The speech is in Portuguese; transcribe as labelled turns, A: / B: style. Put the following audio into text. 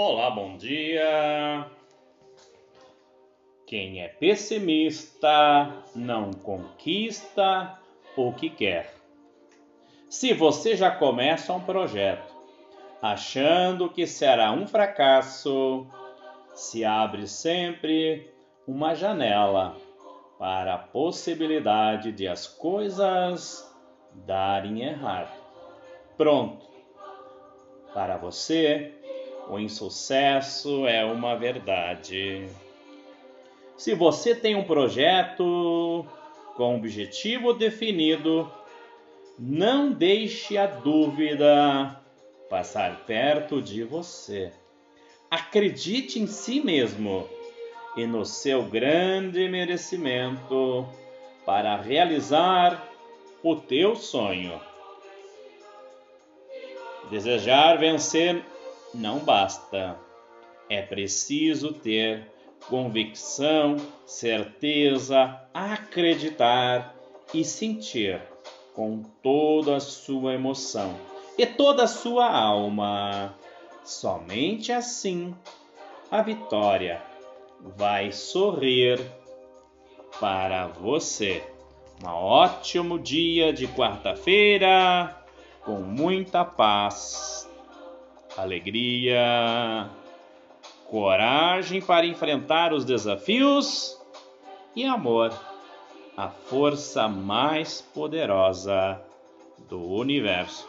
A: Olá, bom dia. Quem é pessimista não conquista o que quer. Se você já começa um projeto achando que será um fracasso, se abre sempre uma janela para a possibilidade de as coisas darem errado. Pronto. Para você, o insucesso é uma verdade. Se você tem um projeto com objetivo definido, não deixe a dúvida passar perto de você. Acredite em si mesmo e no seu grande merecimento para realizar o teu sonho. Desejar vencer não basta. É preciso ter convicção, certeza, acreditar e sentir com toda a sua emoção e toda a sua alma. Somente assim a vitória vai sorrir para você. Um ótimo dia de quarta-feira, com muita paz, alegria, coragem para enfrentar os desafios e amor, a força mais poderosa do universo.